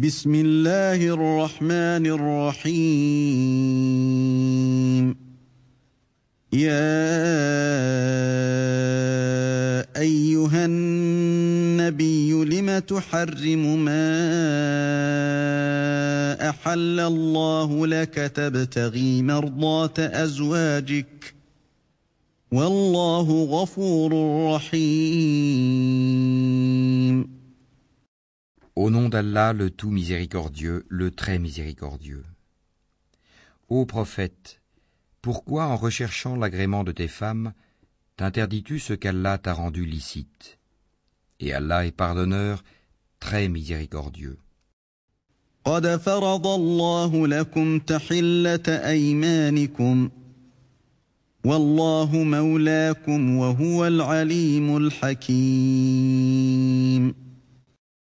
بسم الله الرحمن الرحيم يا ايها النبي لم تحرم ما احل الله لك تبتغي مرضات ازواجك والله غفور رحيم Au nom d'Allah, le tout miséricordieux, le très miséricordieux. Ô prophète, pourquoi en recherchant l'agrément de tes femmes, t'interdis-tu ce qu'Allah t'a rendu licite? Et Allah est pardonneur, très miséricordieux.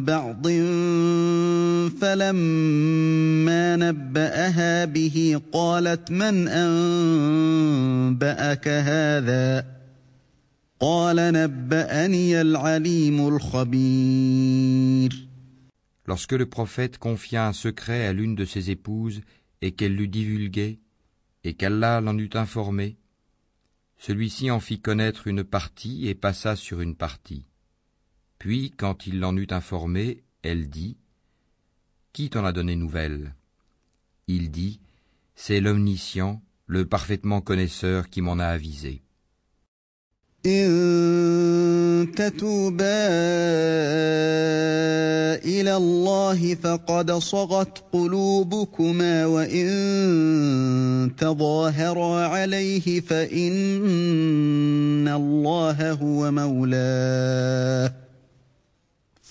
بعض فلما نباها به قالت من انباك هذا قال نباني العليم الخبير Lorsque le prophète confia un secret à l'une de ses épouses et qu'elle l'eut divulgué, et qu'Allah l'en eut informé, Celui-ci en fit connaître une partie et passa sur une partie. Puis, quand il l'en eut informé, elle dit Qui t'en a donné nouvelle Il dit C'est l'omniscient, le parfaitement connaisseur qui m'en a avisé. إلى الله فقد صغت قلوبكما وإن تظاهرا عليه فإن الله هو مولاه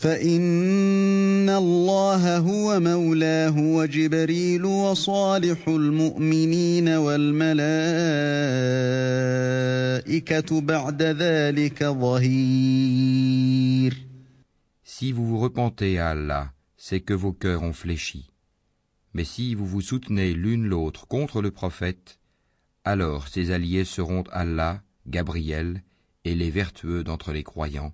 فإن الله هو مولاه وجبريل وصالح المؤمنين والملائكة بعد ذلك ظهير Si vous vous repentez à Allah, c'est que vos cœurs ont fléchi. Mais si vous vous soutenez l'une l'autre contre le prophète, alors ses alliés seront Allah, Gabriel et les vertueux d'entre les croyants,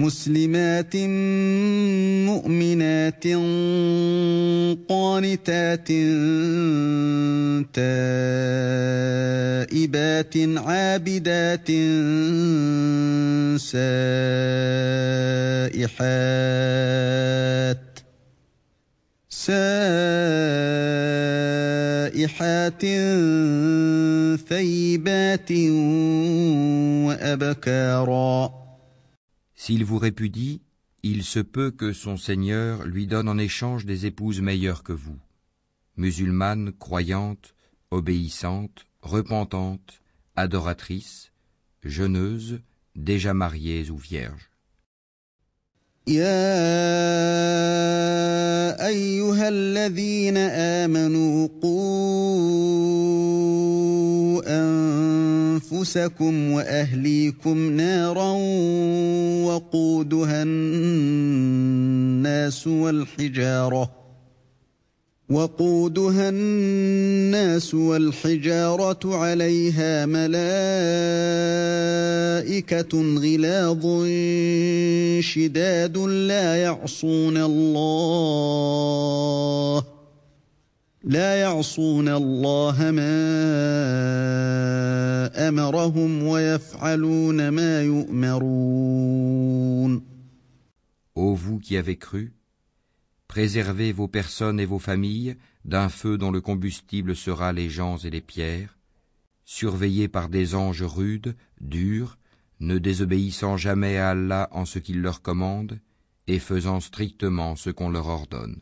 مسلمات مؤمنات قانتات تائبات عابدات سائحات سائحات ثيبات وأبكارا S'il vous répudie, il se peut que son Seigneur lui donne en échange des épouses meilleures que vous, musulmanes, croyantes, obéissantes, repentantes, adoratrices, jeûneuses, déjà mariées ou vierges. أنفسكم وأهليكم نارا وقودها الناس والحجارة وقودها الناس والحجارة عليها ملائكة غلاظ شداد لا يعصون الله لا يعصون الله ما أمرهم ويفعلون ما يؤمرون Ô vous qui avez cru, Préservez vos personnes et vos familles d'un feu dont le combustible sera les gens et les pierres, surveillés par des anges rudes, durs, ne désobéissant jamais à Allah en ce qu'il leur commande, et faisant strictement ce qu'on leur ordonne.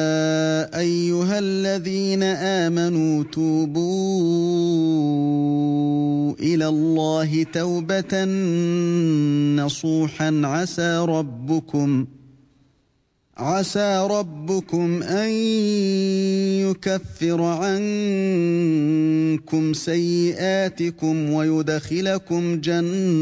أيها الذين آمنوا توبوا إلى الله توبة نصوحا. عسى ربكم عسى ربكم أن يكفر عنكم سيئاتكم ويدخلكم جنات.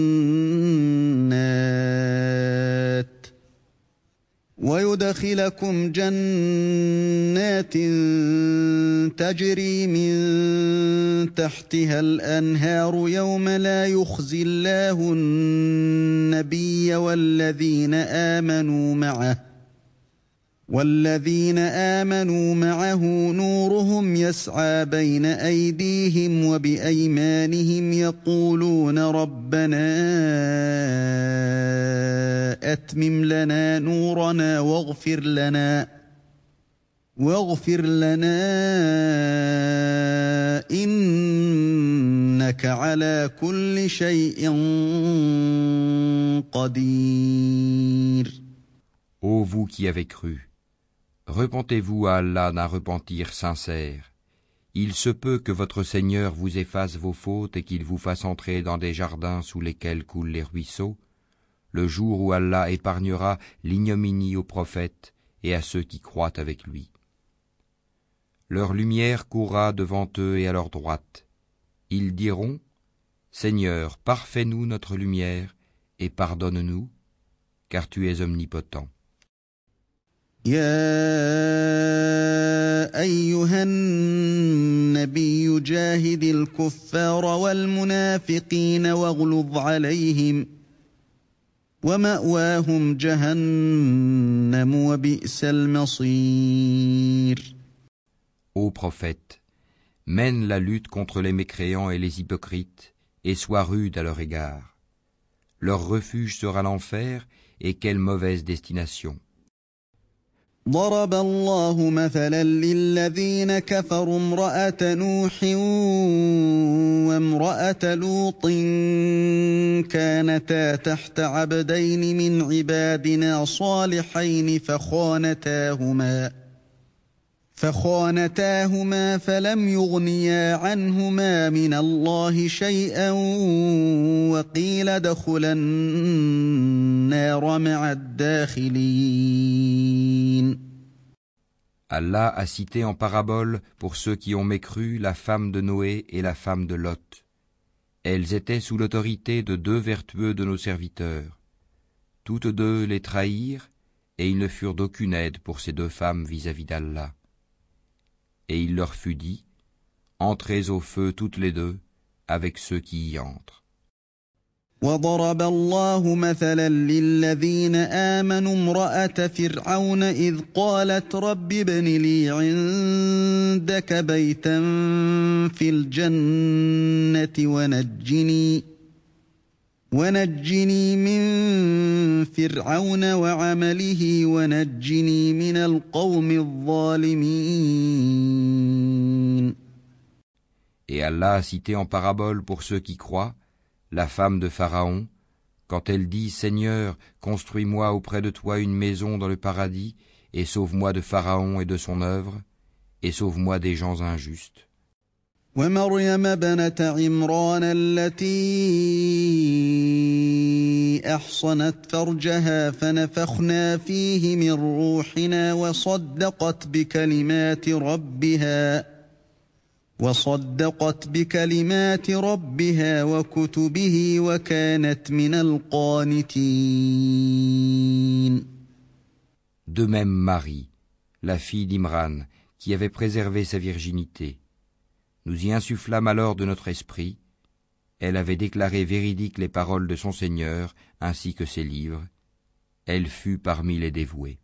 ويدخلكم جنات تجري من تحتها الأنهار يوم لا يخزي الله النبي والذين آمنوا معه والذين آمنوا معه نورهم يسعى بين أيديهم وبأيمانهم يقولون ربنا أتمم لنا نورنا واغفر لنا واغفر لنا إنك على كل شيء قدير. Ô vous qui avez cru Repentez-vous à Allah d'un repentir sincère. Il se peut que votre Seigneur vous efface vos fautes et qu'il vous fasse entrer dans des jardins sous lesquels coulent les ruisseaux, le jour où Allah épargnera l'ignominie aux prophètes et à ceux qui croient avec lui. Leur lumière courra devant eux et à leur droite. Ils diront, Seigneur, parfais-nous notre lumière et pardonne-nous, car tu es omnipotent. يا ايها النبي جاهد الكفار والمنافقين واغلظ عليهم وماواهم جهنم وبئس المصير Ô prophète, mène la lutte contre les mécréants et les hypocrites, et sois rude à leur égard. Leur refuge sera l'enfer, et quelle mauvaise destination. ضرب الله مثلا للذين كفروا امرأة نوح وامرأة لوط كانتا تحت عبدين من عبادنا صالحين فخانتاهما. فخانتاهما فلم يغنيا عنهما من الله شيئا وقيل ادخلا النار مع الداخلين Allah a cité en parabole pour ceux qui ont mécru la femme de Noé et la femme de Lot. Elles étaient sous l'autorité de deux vertueux de nos serviteurs. Toutes deux les trahirent, et ils ne furent d'aucune aide pour ces deux femmes vis-à-vis d'Allah. Et il leur fut dit, Entrez au feu toutes les deux, avec ceux qui y entrent. وضرب الله مثلا للذين امنوا امراه فرعون اذ قالت رب ابن لي عندك بيتا في الجنه ونجني ونجني من فرعون وعمله ونجني من القوم الظالمين Et Allah a cité en parabole pour ceux qui croient la femme de Pharaon, quand elle dit Seigneur, construis-moi auprès de toi une maison dans le paradis, et sauve-moi de Pharaon et de son œuvre, et sauve-moi des gens injustes. ومريم بنت عمران التي أحصنت فرجها فنفخنا فيه من روحنا وصدقت بكلمات ربها وصدقت بكلمات ربها وكتبه وكانت من القانتين. De même Marie, la fille d'Imran, qui avait préservé sa virginité, Nous y insufflâmes alors de notre esprit. Elle avait déclaré véridiques les paroles de son Seigneur ainsi que ses livres. Elle fut parmi les dévoués.